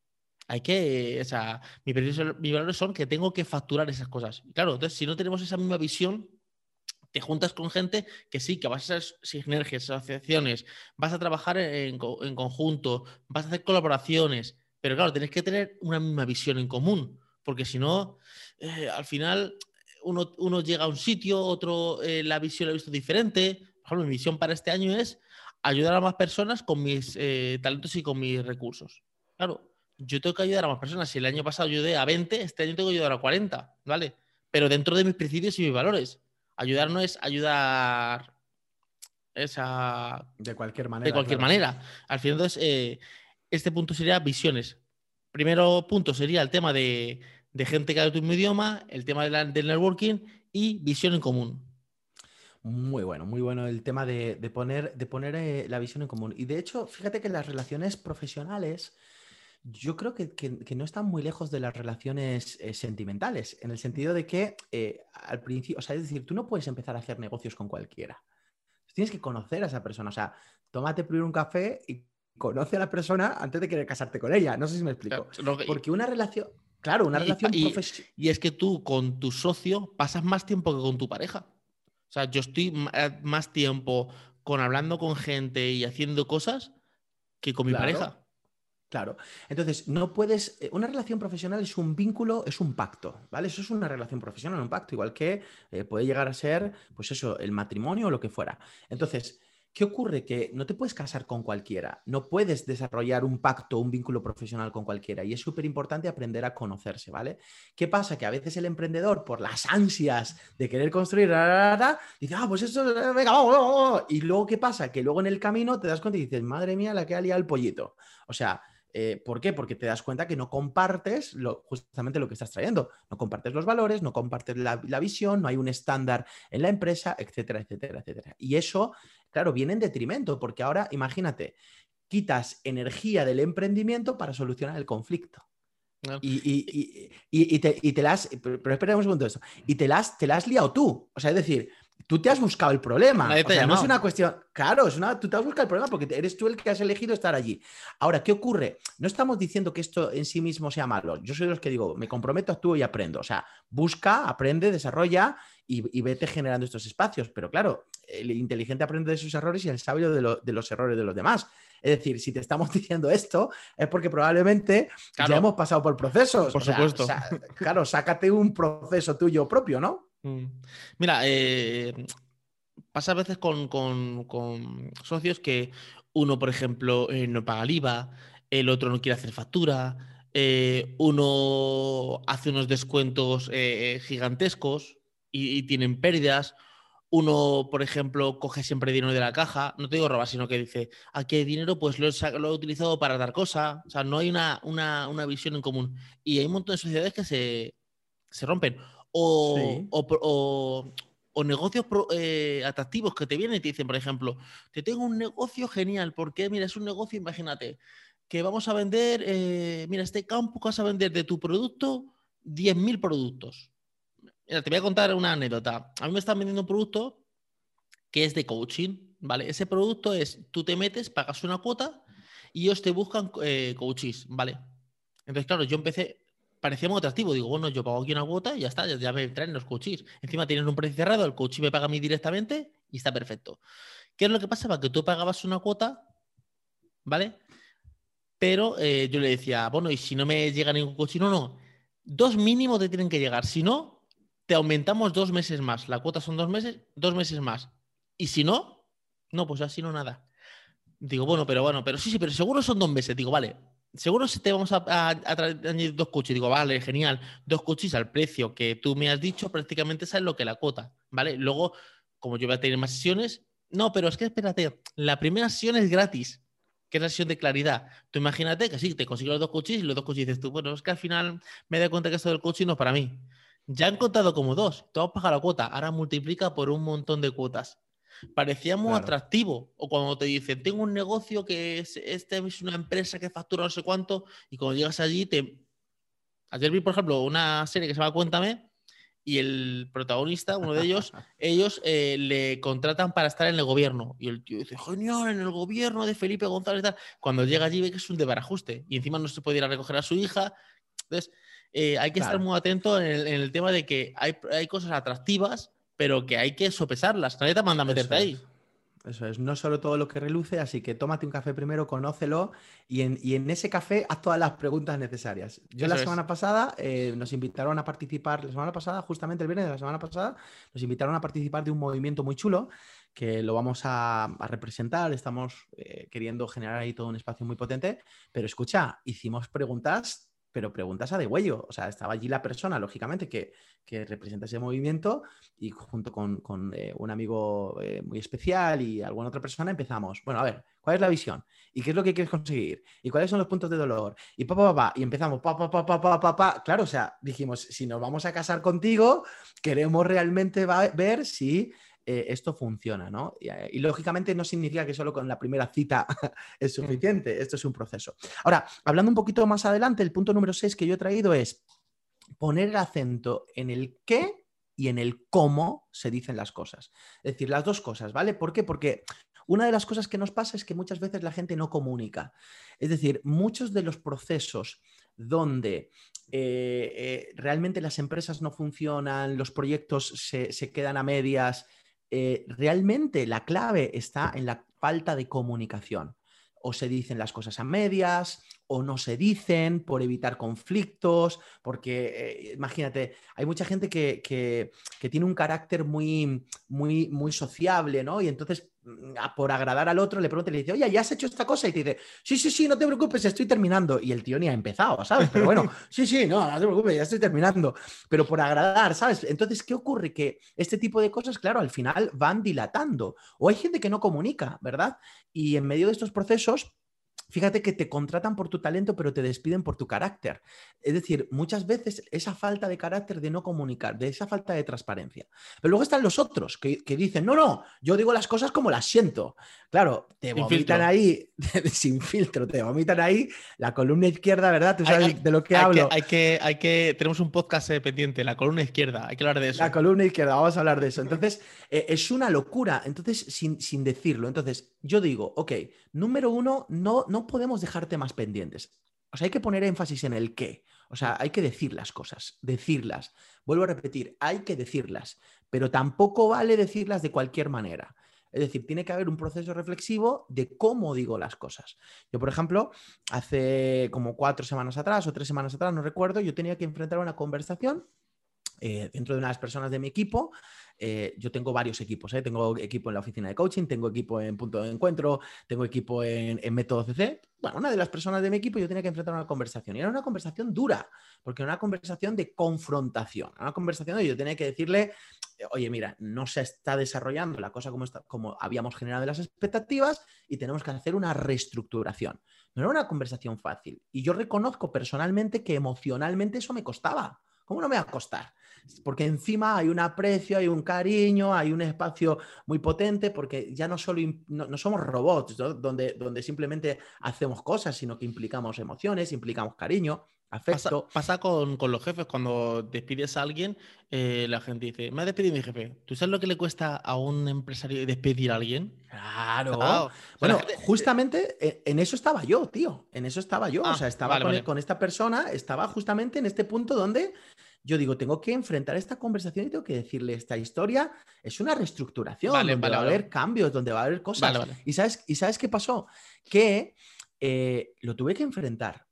S2: hay que, o sea, mis, valores son que tengo que facturar esas cosas. claro, entonces si no tenemos esa misma visión, te juntas con gente que sí, que vas a hacer sinergias, asociaciones, vas a trabajar en, en conjunto, vas a hacer colaboraciones, pero claro, tienes que tener una misma visión en común, porque si no, eh, al final uno, llega a un sitio, otro eh, la visión la ha visto diferente. Por ejemplo, mi visión para este año es ayudar a más personas con mis eh, talentos y con mis recursos. Claro, yo tengo que ayudar a más personas. Si el año pasado ayudé a 20, este año tengo que ayudar a 40, ¿vale? Pero dentro de mis principios y mis valores. Ayudar no es ayudar esa...
S3: De cualquier manera.
S2: De cualquier manera. Al final, entonces, eh, este punto sería visiones. Primero punto sería el tema de de gente que habla tu mismo idioma, el tema del networking y visión en común.
S3: Muy bueno, muy bueno el tema de, poner, de poner eh, la visión en común. Y de hecho, fíjate que las relaciones profesionales, yo creo que, no están muy lejos de las relaciones eh, sentimentales, en el sentido de que eh, al principio, o sea, es decir, tú no puedes empezar a hacer negocios con cualquiera. Tienes que conocer a esa persona, o sea, tómate primero un café y conoce a la persona antes de querer casarte con ella. No sé si me explico. Porque una relación, Claro, una relación profesional.
S2: Y es que tú con tu socio pasas más tiempo que con tu pareja. O sea, yo estoy eh, más tiempo con hablando con gente y haciendo cosas que con mi pareja.
S3: Claro. Entonces, no puedes. Eh, una relación profesional es un vínculo, es un pacto, ¿vale? Eso es una relación profesional, un pacto, igual que eh, puede llegar a ser, pues eso, el matrimonio o lo que fuera. Entonces, ¿Qué ocurre? Que no te puedes casar con cualquiera, no puedes desarrollar un pacto, un vínculo profesional con cualquiera y es súper importante aprender a conocerse, ¿vale? ¿Qué pasa? Que a veces el emprendedor, por las ansias de querer construir, dice, ah, pues eso, venga, vamos, vamos, Y luego, ¿qué pasa? Que luego en el camino te das cuenta y dices, madre mía, la que ha liado el pollito. O sea, Eh, ¿Por qué? Porque te das cuenta que no compartes lo, justamente lo que estás trayendo. No compartes los valores, no compartes la, la, visión, no hay un estándar en la empresa, etcétera, etcétera, etcétera. Y eso, claro, viene en detrimento, porque ahora, imagínate, quitas energía del emprendimiento para solucionar el conflicto. Y, y, y, te, y, te, las. Pero, espera un segundo eso. Y te las, te las has liado tú. O sea, es decir, tú te has buscado el problema. O sea, no es una cuestión. Claro, es una, tú te has buscado el problema porque eres tú el que has elegido estar allí. Ahora, ¿qué ocurre? No estamos diciendo que esto en sí mismo sea malo. Yo soy de los que digo, me comprometo, actúo y aprendo. O sea, busca, aprende, desarrolla y, vete generando estos espacios. Pero claro, el inteligente aprende de sus errores y el sabio de, de los errores de los demás. Es decir, si te estamos diciendo esto, es porque probablemente ya hemos pasado por procesos.
S2: Por supuesto.
S3: claro, sácate un proceso tuyo propio, ¿no?
S2: Mm. Mira, eh, pasa a veces con, socios que uno, por ejemplo, eh, no paga el IVA, el otro no quiere hacer factura, eh, uno hace unos descuentos gigantescos y, tienen pérdidas, uno, por ejemplo, coge siempre dinero de la caja, no te digo robar, sino que dice, aquí hay dinero, pues lo he, lo he utilizado para dar cosa, o sea, no hay una, una, visión en común. Y hay un montón de sociedades que se, rompen. O, o, negocios eh, atractivos que te vienen y te dicen, por ejemplo, te tengo un negocio genial, porque mira, es un negocio, imagínate, que vamos a vender, eh, mira, este campo vas a vender de tu producto 10.000 productos. Mira, te voy a contar una anécdota. A mí me están vendiendo un producto que es de coaching, ¿vale? Ese producto es, tú te metes, pagas una cuota y ellos te buscan eh, coaches, ¿vale? Entonces, claro, yo empecé, parecía muy atractivo. Digo, bueno, yo pago aquí una cuota y ya está, ya, me traen los coaches. Encima tienen un precio cerrado, el coach me paga a mí directamente y está perfecto. ¿Qué es lo que pasaba? Que tú pagabas una cuota, ¿vale? Pero eh, yo le decía, bueno, y si no me llega ningún coach, no, no, dos mínimos te tienen que llegar. Si no, te aumentamos dos meses más. La cuota son dos meses, dos meses más. Y si no, no, pues así no nada. Digo, bueno, pero bueno, pero sí, sí, pero seguro son dos meses. Digo, vale, seguro si te vamos a, añadir dos coches. Digo, vale, genial. Dos coches al precio que tú me has dicho, prácticamente sabes lo que la cuota, ¿vale? Luego, como yo voy a tener más sesiones, no, pero es que espérate, la primera sesión es gratis, que es la sesión de claridad. Tú imagínate que sí, te consigo los dos coches y los dos coches dices tú, bueno, es que al final me doy cuenta que esto del coche no es para mí. Ya han contado como dos, tú has pagado la cuota, ahora multiplica por un montón de cuotas. Parecía muy atractivo. O cuando te dicen, tengo un negocio que es, este es una empresa que factura no sé cuánto, y cuando llegas allí, te. Ayer vi, por ejemplo, una serie que se llama Cuéntame, y el protagonista, uno de ellos, ellos eh, le contratan para estar en el gobierno. Y el tío dice, genial, en el gobierno de Felipe González. Cuando llega allí ve que es un desbarajuste. Y encima no se puede ir a recoger a su hija. Entonces, eh, hay que estar muy atento en el, tema de que hay, cosas atractivas, pero que hay que sopesarlas. Nadie te manda a meterte ahí.
S3: Eso es, no solo todo lo que reluce, así que tómate un café primero, conócelo y en, ese café haz todas las preguntas necesarias. Yo la semana pasada eh, nos invitaron a participar, la semana pasada, justamente el viernes de la semana pasada, nos invitaron a participar de un movimiento muy chulo que lo vamos a, representar, estamos eh, queriendo generar ahí todo un espacio muy potente, pero escucha, hicimos preguntas pero preguntas a de huello. O sea, estaba allí la persona, lógicamente, que, representa ese movimiento y junto con, eh, un amigo eh, muy especial y alguna otra persona empezamos, bueno, a ver, ¿cuál es la visión? ¿Y qué es lo que quieres conseguir? ¿Y cuáles son los puntos de dolor? Y pa, pa, pa, y empezamos, pa, pa, pa, pa, pa, pa, pa. Claro, o sea, dijimos, si nos vamos a casar contigo, queremos realmente ver si eh, esto funciona, ¿no? Eh, y, lógicamente no significa que solo con la primera cita es suficiente, esto es un proceso. Ahora, hablando un poquito más adelante, el punto número 6 que yo he traído es poner el acento en el qué y en el cómo se dicen las cosas. Es decir, las dos cosas, ¿vale? ¿Por qué? Porque una de las cosas que nos pasa es que muchas veces la gente no comunica. Es decir, muchos de los procesos donde eh, realmente las empresas no funcionan, los proyectos se, se quedan a medias eh, realmente la clave está en la falta de comunicación. O se dicen las cosas a medias, o no se dicen por evitar conflictos, porque eh, imagínate, hay mucha gente que, que, tiene un carácter muy, muy, muy sociable, ¿no? Y entonces mm, por agradar al otro le pregunta y le dice, oye, ¿ya has hecho esta cosa? Y te dice, sí, sí, sí, no te preocupes, estoy terminando. Y el tío ni ha empezado, ¿sabes? Pero bueno, sí, sí, no, no te preocupes, ya estoy terminando. Pero por agradar, ¿sabes? Entonces, ¿qué ocurre? Que este tipo de cosas, claro, al final van dilatando. O hay gente que no comunica, ¿verdad? Y en medio de estos procesos fíjate que te contratan por tu talento, pero te despiden por tu carácter. Es decir, muchas veces esa falta de carácter de no comunicar, de esa falta de transparencia. Pero luego están los otros que, dicen, no, no, yo digo las cosas como las siento. Claro, te vomitan ahí, sin filtro, te vomitan ahí la columna izquierda, ¿verdad? Tú sabes de lo que hablo.
S2: hay, que, hay que, tenemos un podcast eh, pendiente, la columna izquierda, hay que hablar de eso.
S3: La columna izquierda, vamos a hablar de eso. Entonces, eh, es una locura, entonces, sin, sin decirlo. Entonces, yo digo, ok, número uno, no, no podemos dejar temas pendientes. O sea, hay que poner énfasis en el qué. O sea, hay que decir las cosas, decirlas. Vuelvo a repetir, hay que decirlas, pero tampoco vale decirlas de cualquier manera. Es decir, tiene que haber un proceso reflexivo de cómo digo las cosas. Yo, por ejemplo, hace como cuatro semanas atrás o tres semanas atrás, no recuerdo, yo tenía que enfrentar una conversación eh, dentro de unas personas de mi equipo eh, yo tengo varios equipos, ¿eh? tengo equipo en la oficina de coaching, tengo equipo en punto de encuentro, tengo equipo en, método CC. Bueno, una de las personas de mi equipo yo tenía que enfrentar una conversación y era una conversación dura, porque era una conversación de confrontación, una conversación donde yo tenía que decirle, oye, mira, no se está desarrollando la cosa como, está, como habíamos generado las expectativas y tenemos que hacer una reestructuración. No era una conversación fácil y yo reconozco personalmente que emocionalmente eso me costaba. ¿Cómo no me va a costar? Porque encima hay un aprecio, hay un cariño, hay un espacio muy potente, porque ya no solo no, somos robots, Donde, donde simplemente hacemos cosas, sino que implicamos emociones, implicamos cariño. Afecto.
S2: Pasa, con, los jefes, cuando despides a alguien, eh, la gente dice, me ha despedido mi jefe. ¿Tú sabes lo que le cuesta a un empresario despedir a alguien?
S3: Claro. Bueno, justamente eh, en eso estaba yo, tío. En eso estaba yo. o ah, sea, estaba con esta persona, estaba justamente en este punto donde yo digo, tengo que enfrentar esta conversación y tengo que decirle, esta historia es una reestructuración, donde va a haber cambios, donde va a haber cosas. ¿Y, sabes, ¿Y sabes qué pasó? Que eh, lo tuve que enfrentar,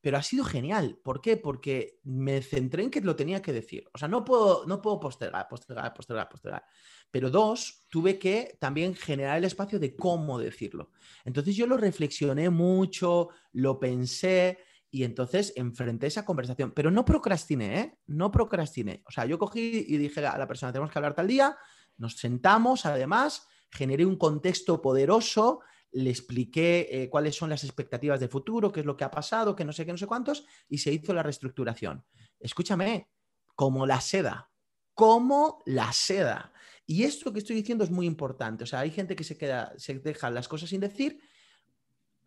S3: pero ha sido genial. ¿Por qué? Porque me centré en que lo tenía que decir. O sea, no puedo, no puedo postergar, postergar, postergar, postergar. Pero dos, tuve que también generar el espacio de cómo decirlo. Entonces yo lo reflexioné mucho, lo pensé y entonces enfrenté esa conversación, pero no procrastiné, ¿eh? No procrastiné. O sea, yo cogí y dije a la persona, tenemos que hablar tal día, nos sentamos, además, generé un contexto poderoso, le expliqué eh, cuáles son las expectativas de futuro, qué es lo que ha pasado, que no sé qué, no sé cuántos, y se hizo la reestructuración. Escúchame, como la seda, como la seda. Y esto que estoy diciendo es muy importante. O sea, hay gente que se queda, se deja las cosas sin decir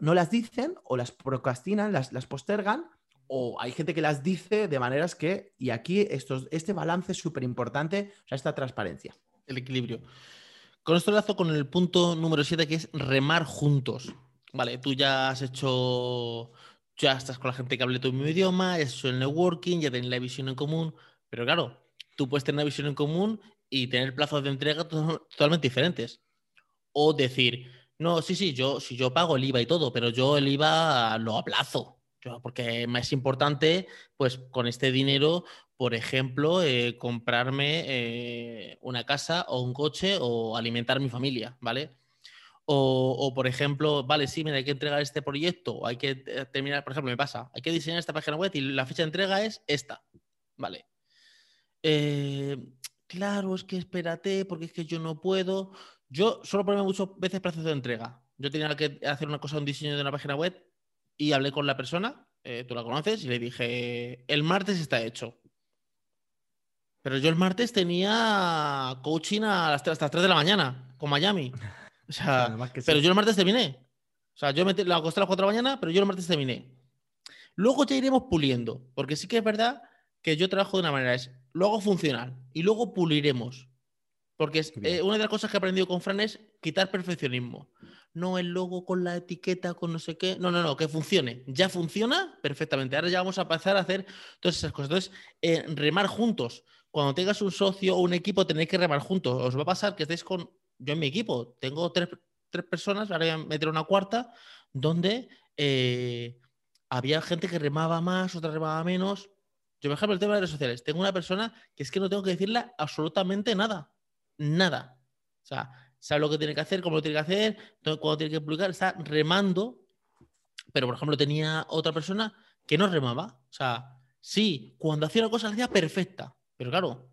S3: no las dicen o las procrastinan, las, postergan, o hay gente que las dice de maneras que, y aquí estos, este balance es súper importante, o sea, esta transparencia.
S2: El equilibrio. Con esto lazo con el punto número 7, que es remar juntos. Vale, tú ya has hecho, ya estás con la gente que hable tu mismo idioma, ya has hecho el networking, ya tienes la visión en común, pero claro, tú puedes tener una visión en común y tener plazos de entrega totalmente diferentes. O decir, no, sí, sí, yo, yo pago el IVA y todo, pero yo el IVA lo aplazo. porque es importante, pues con este dinero, por ejemplo, eh, comprarme eh, una casa o un coche o alimentar mi familia, ¿vale? O, por ejemplo, vale, sí, mira, hay que entregar este proyecto, hay que eh, terminar, por ejemplo, me pasa, hay que diseñar esta página web y la fecha de entrega es esta, ¿vale? claro, es que espérate, porque es que yo no puedo. Yo solo pongo muchas veces plazos de entrega. Yo tenía que hacer una cosa, un diseño de una página web y hablé con la persona, eh, tú la conoces, y le dije, el martes está hecho. Pero yo el martes tenía coaching a las, hasta las 3 de la mañana con Miami. O sea, pero yo el martes terminé. O sea, yo me la acosté a las 4 de la mañana, pero yo el martes terminé. Luego ya iremos puliendo, porque sí que es verdad que yo trabajo de una manera, es lo hago funcional y luego puliremos. Porque eh, una de las cosas que he aprendido con Fran es quitar perfeccionismo. No el logo con la etiqueta, con no sé qué. No, no, no, que funcione. Ya funciona perfectamente. Ahora ya vamos a pasar a hacer todas esas cosas. Entonces, eh, remar juntos. Cuando tengas un socio o un equipo, tenéis que remar juntos. Os va a pasar que estéis con. Yo en mi equipo tengo tres, personas, ahora voy a meter una cuarta, donde eh, había gente que remaba más, otra remaba menos. Yo, por ejemplo, el tema de redes sociales. Tengo una persona que es que no tengo que decirle absolutamente nada nada. O sea, sabe lo que tiene que hacer, cómo lo tiene que hacer, cuándo tiene que publicar, está remando. Pero, por ejemplo, tenía otra persona que no remaba. O sea, sí, cuando hacía una cosa hacía perfecta. Pero claro,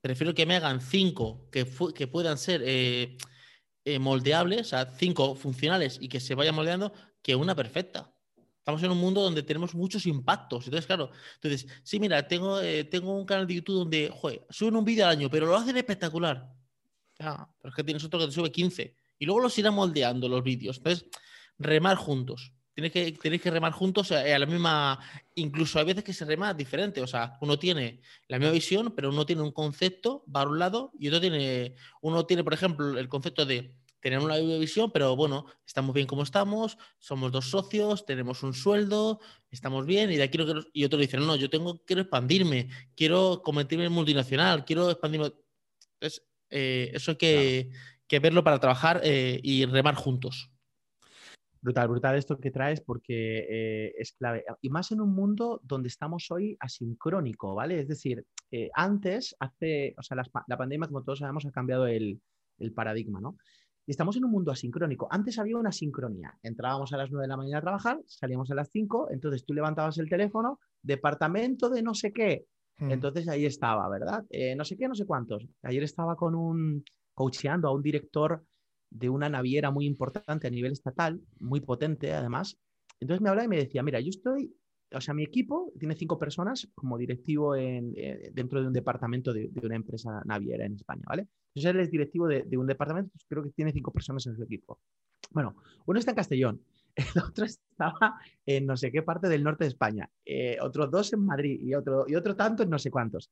S2: prefiero que me hagan cinco que, que puedan ser eh, eh, moldeable, o sea, cinco funcionales y que se vaya moldeando, que una perfecta. Estamos en un mundo donde tenemos muchos impactos. Entonces, claro, entonces, sí, mira, tengo, eh, tengo un canal de YouTube donde, joder, suben un vídeo al año, pero lo hacen espectacular. Pero es que tienes otro que te sube 15. Y luego los irán moldeando los vídeos. Entonces, remar juntos. Tenéis que, tenéis que remar juntos a, la misma. Incluso hay veces que se rema diferente. O sea, uno tiene la misma visión, pero uno tiene un concepto, va a un lado, y otro tiene. Uno tiene, por ejemplo, el concepto de tener una visión, pero bueno, estamos bien como estamos, somos dos socios, tenemos un sueldo, estamos bien, y de aquí y otro dice, no, yo tengo, quiero expandirme, quiero convertirme en multinacional, quiero expandirme. Entonces, eh, eso hay que, verlo para trabajar eh, y remar juntos.
S3: Brutal, brutal esto que traes porque eh, es clave. Y más en un mundo donde estamos hoy asincrónico, ¿vale? Es decir, antes, hace, o sea, la, pandemia, como todos sabemos, ha cambiado el, el paradigma, ¿no? Y estamos en un mundo asincrónico. Antes había una sincronía. Entrábamos a las 9 de la mañana a trabajar, salíamos a las 5, entonces tú levantabas el teléfono, departamento de no sé qué. Hmm. Entonces ahí estaba, ¿verdad? Eh, no sé qué, no sé cuántos. Ayer estaba con un, coacheando a un director de una naviera muy importante a nivel estatal, muy potente además. Entonces me hablaba y me decía, mira, yo estoy o sea, mi equipo tiene cinco personas como directivo eh, dentro de un departamento de, una empresa naviera en España, ¿vale? Entonces él es directivo de, un departamento, creo que tiene cinco personas en su equipo. Bueno, uno está en Castellón, el otro estaba en no sé qué parte del norte de España, eh, otros dos en Madrid y otro, y otro tanto en no sé cuántos.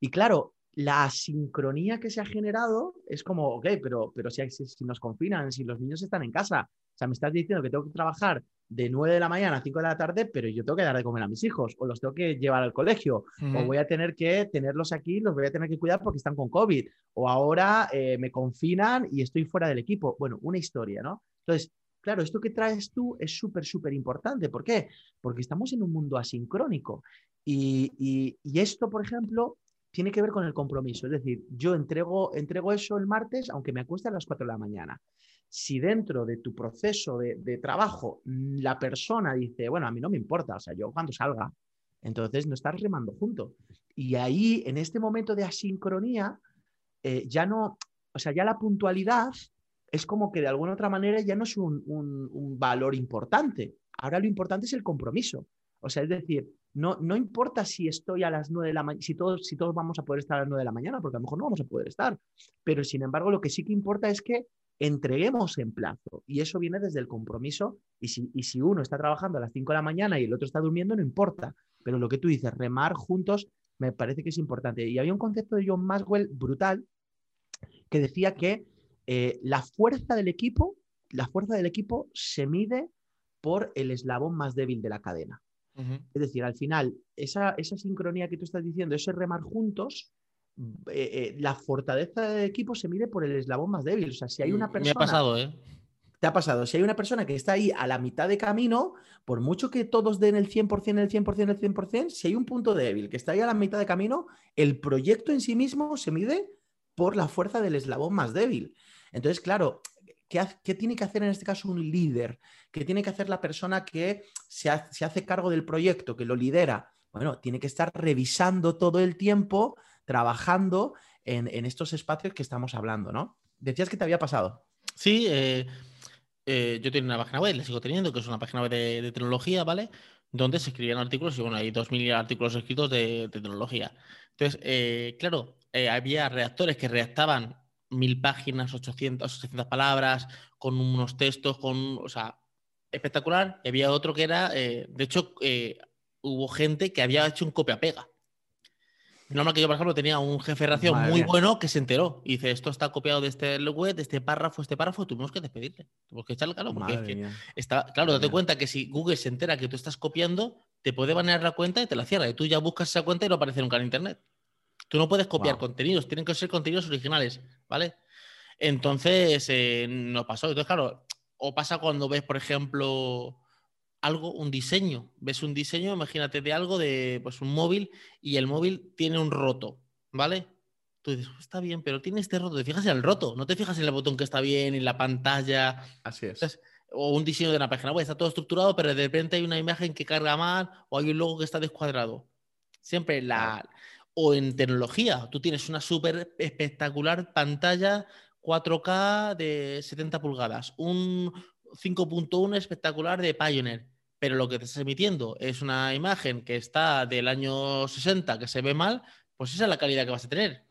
S3: Y claro, la sincronía que se ha generado es como, ok, pero, pero si, si nos confinan, si los niños están en casa, o sea, me estás diciendo que tengo que trabajar de 9 de la mañana a 5 de la tarde, pero yo tengo que dar de comer a mis hijos o los tengo que llevar al colegio o voy a tener que tenerlos aquí, los voy a tener que cuidar porque están con COVID o ahora eh, me confinan y estoy fuera del equipo. Bueno, una historia, ¿no? Entonces, claro, esto que traes tú es súper, súper importante. ¿Por qué? Porque estamos en un mundo asincrónico y, y, esto, por ejemplo, tiene que ver con el compromiso. Es decir, yo entrego, entrego eso el martes, aunque me acueste a las 4 de la mañana si dentro de tu proceso de, trabajo mm, la persona dice, bueno, a mí no me importa, o sea, yo cuando salga, entonces no estás remando junto. Y ahí, en este momento de asincronía, eh, ya no, o sea, ya la puntualidad es como que de alguna otra manera ya no es un, valor importante. Ahora lo importante es el compromiso. O sea, es decir, no, no importa si estoy a las 9 de la mañana, si todos, si todos vamos a poder estar a las 9 de la mañana, porque a lo mejor no vamos a poder estar. Pero sin embargo, lo que sí que importa es que entreguemos en plazo. Y eso viene desde el compromiso. Y si, si uno está trabajando a las 5 de la mañana y el otro está durmiendo, no importa. Pero lo que tú dices, remar juntos, me parece que es importante. Y había un concepto de John Maxwell brutal que decía que eh, la fuerza del equipo, la fuerza del equipo se mide por el eslabón más débil de la cadena. Es decir, al final, esa, esa sincronía que tú estás diciendo, ese remar juntos, eh, eh, la fortaleza del equipo se mide por el eslabón más débil. O sea, si hay una persona.
S2: Me ha pasado, ¿eh?
S3: Te ha pasado. Si hay una persona que está ahí a la mitad de camino, por mucho que todos den el 100%, el 100%, el 100%, si hay un punto débil que está ahí a la mitad de camino, el proyecto en sí mismo se mide por la fuerza del eslabón más débil. Entonces, claro, ¿qué, tiene que hacer en este caso un líder? ¿Qué tiene que hacer la persona que se, hace cargo del proyecto, que lo lidera? Bueno, tiene que estar revisando todo el tiempo trabajando en, estos espacios que estamos hablando, ¿no? Decías que te había pasado.
S2: Sí, eh, eh, yo tengo una página web, la sigo teniendo, que es una página web de, tecnología, ¿vale? Donde se escribían artículos y bueno, hay 2.000 artículos escritos de, tecnología. Entonces, eh, claro, había redactores que redactaban mil páginas, 800, 800 palabras, con unos textos, con, o sea, espectacular. Y había otro que era, de hecho, hubo gente que había hecho un copia-pega. Normal que yo, por ejemplo, tenía un jefe de ración muy bueno que se enteró y dice, esto está copiado de este web, de este párrafo, este párrafo, tuvimos que despedirle. Tuvimos que echarle claro, porque es que está, claro, date cuenta que si Google se entera que tú estás copiando, te puede banear la cuenta y te la cierra. Y tú ya buscas esa cuenta y no aparece nunca en internet. Tú no puedes copiar contenidos, tienen que ser contenidos originales, ¿vale? Entonces, eh, no pasó. Entonces, claro, o pasa cuando ves, por ejemplo, algo, un diseño. Ves un diseño, imagínate de algo de pues un móvil y el móvil tiene un roto, ¿vale? Tú dices, oh, está bien, pero tiene este roto. Te fijas en el roto, no te fijas en el botón que está bien, en la pantalla.
S3: Así es.
S2: o un diseño de una página web, está todo estructurado, pero de repente hay una imagen que carga mal o hay un logo que está descuadrado. Siempre la. O en tecnología, tú tienes una súper espectacular pantalla 4K de 70 pulgadas, un 5.1 espectacular de Pioneer, pero lo que te estás emitiendo es una imagen que está del año 60, que se ve mal, pues esa es la calidad que vas a tener.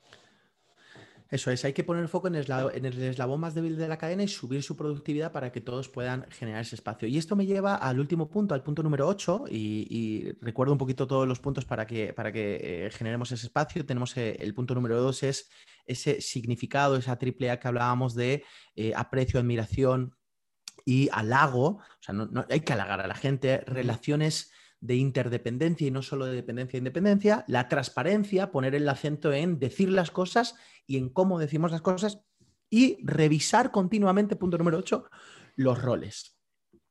S3: Eso es, hay que poner el foco en el, eslabón, más débil de la cadena y subir su productividad para que todos puedan generar ese espacio. Y esto me lleva al último punto, al punto número 8, y, recuerdo un poquito todos los puntos para que, para que eh, generemos ese espacio. Tenemos eh, el punto número 2, es ese significado, esa triple A que hablábamos de eh, aprecio, admiración y halago. O sea, no, hay que halagar a la gente, relaciones de interdependencia y no solo de dependencia e independencia, la transparencia, poner el acento en decir las cosas y en cómo decimos las cosas y revisar continuamente, punto número 8, los roles.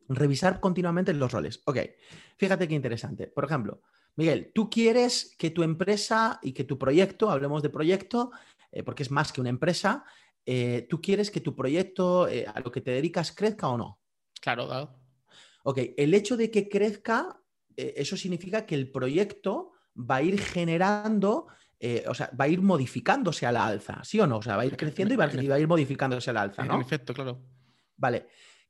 S3: Revisar continuamente los roles. Ok, fíjate qué interesante. Por ejemplo, Miguel, tú quieres que tu empresa y que tu proyecto, hablemos de proyecto, eh, porque es más que una empresa, eh, tú quieres que tu proyecto, eh, a lo que te dedicas, crezca o no.
S2: Claro, claro.
S3: Ok, el hecho de que crezca eh, eso significa que el proyecto va a ir generando, eh, o sea, va a ir modificándose a la alza, ¿sí o no? O sea, va a ir creciendo y va, a ir modificándose a la alza, ¿no?
S2: En efecto, claro.
S3: Vale.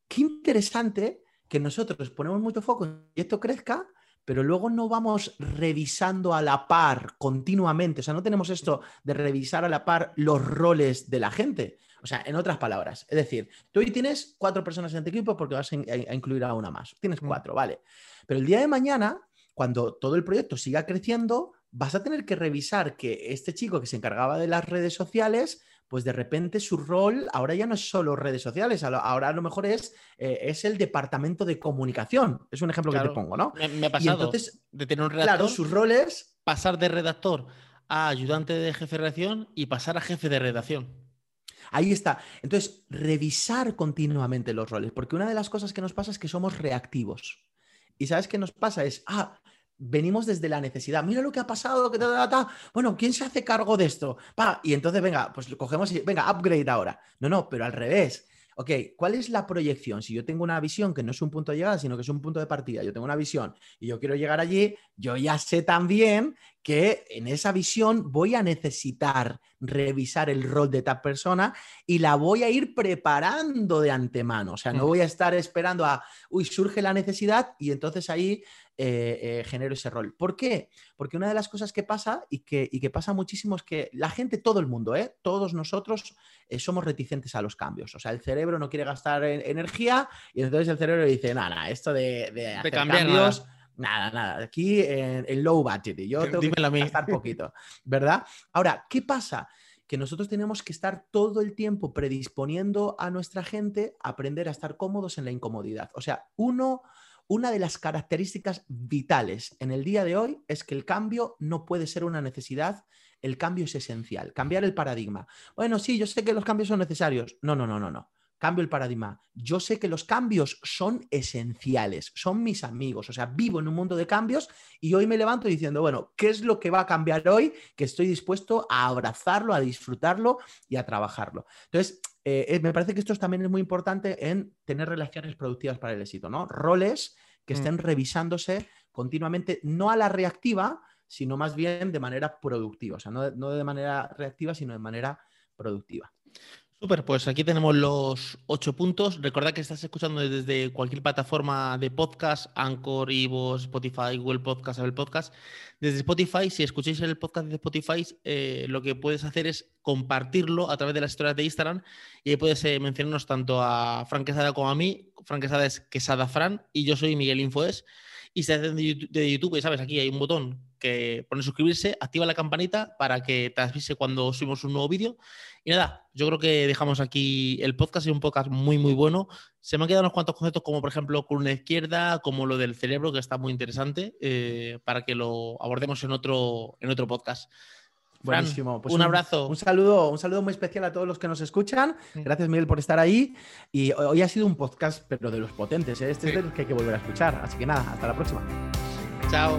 S3: Qué interesante que nosotros ponemos mucho foco en que esto crezca, pero luego no vamos revisando a la par continuamente. O sea, no tenemos esto de revisar a la par los roles de la gente. O sea, en otras palabras, es decir, tú hoy tienes cuatro personas en tu equipo porque vas a, incluir a una más. Tienes mm. cuatro, vale. Pero el día de mañana, cuando todo el proyecto siga creciendo, vas a tener que revisar que este chico que se encargaba de las redes sociales, pues de repente su rol ahora ya no es solo redes sociales, ahora a lo mejor es, eh, es el departamento de comunicación. Es un ejemplo que te pongo, ¿no?
S2: Me, ha pasado entonces, de tener un redactor.
S3: Claro, sus roles.
S2: Pasar de redactor a ayudante de jefe de redacción y pasar a jefe de redacción.
S3: Ahí está. Entonces, revisar continuamente los roles, porque una de las cosas que nos pasa es que somos reactivos. Y sabes qué nos pasa es, ah, venimos desde la necesidad. Mira lo que ha pasado, que ta, Bueno, ¿quién se hace cargo de esto? Pa, y entonces, venga, pues cogemos y venga, upgrade ahora. No, no, pero al revés. Ok, ¿cuál es la proyección? Si yo tengo una visión que no es un punto de llegada, sino que es un punto de partida, yo tengo una visión y yo quiero llegar allí, yo ya sé también que en esa visión voy a necesitar revisar el rol de tal persona y la voy a ir preparando de antemano. O sea, no voy a estar esperando a, uy, surge la necesidad y entonces ahí eh, eh, genero ese rol. ¿Por qué? Porque una de las cosas que pasa y que, que pasa muchísimo es que la gente, todo el mundo, ¿eh? todos nosotros somos reticentes a los cambios. O sea, el cerebro no quiere gastar energía y entonces el cerebro dice, nada, esto de, hacer cambios... Nada. Nada, Aquí en, low budget. Y yo tengo que gastar poquito, ¿verdad? Ahora, ¿qué pasa? que nosotros tenemos que estar todo el tiempo predisponiendo a nuestra gente a aprender a estar cómodos en la incomodidad. O sea, uno, una de las características vitales en el día de hoy es que el cambio no puede ser una necesidad, el cambio es esencial, cambiar el paradigma. Bueno, sí, yo sé que los cambios son necesarios. No, no, no, no, no. Cambio el paradigma. Yo sé que los cambios son esenciales, son mis amigos, o sea, vivo en un mundo de cambios y hoy me levanto diciendo, bueno, ¿qué es lo que va a cambiar hoy? Que estoy dispuesto a abrazarlo, a disfrutarlo y a trabajarlo. Entonces, eh, eh, me parece que esto también es muy importante en tener relaciones productivas para el éxito, ¿no? Roles que mm. estén revisándose continuamente, no a la reactiva, sino más bien de manera productiva, o sea, no, no de manera reactiva, sino de manera productiva.
S2: Super, pues aquí tenemos los ocho puntos. Recordad que estás escuchando desde cualquier plataforma de podcast, Anchor, Ivo, Spotify, Google Podcast, Apple Podcast. Desde Spotify, si escucháis el podcast de Spotify, eh, lo que puedes hacer es compartirlo a través de las historias de Instagram y ahí puedes eh, mencionarnos tanto a Fran Quesada como a mí. Fran Quesada es Quesada Fran y yo soy Miguel Infoes. Y si haces de YouTube, sabes, aquí hay un botón que pone suscribirse, activa la campanita para que te avise cuando subimos un nuevo vídeo. Y nada, yo creo que dejamos aquí el podcast, es un podcast muy, muy bueno. Se me han quedado unos cuantos conceptos, como por ejemplo con una izquierda, como lo del cerebro, que está muy interesante, eh, para que lo abordemos en otro, en otro podcast.
S3: Buenísimo.
S2: Pues un, abrazo.
S3: Un saludo, un saludo muy especial a todos los que nos escuchan. Gracias, Miguel, por estar ahí. Y hoy ha sido un podcast, pero de los potentes. ¿eh? Este es el que hay que volver a escuchar. Así que nada, hasta la próxima.
S2: Chao.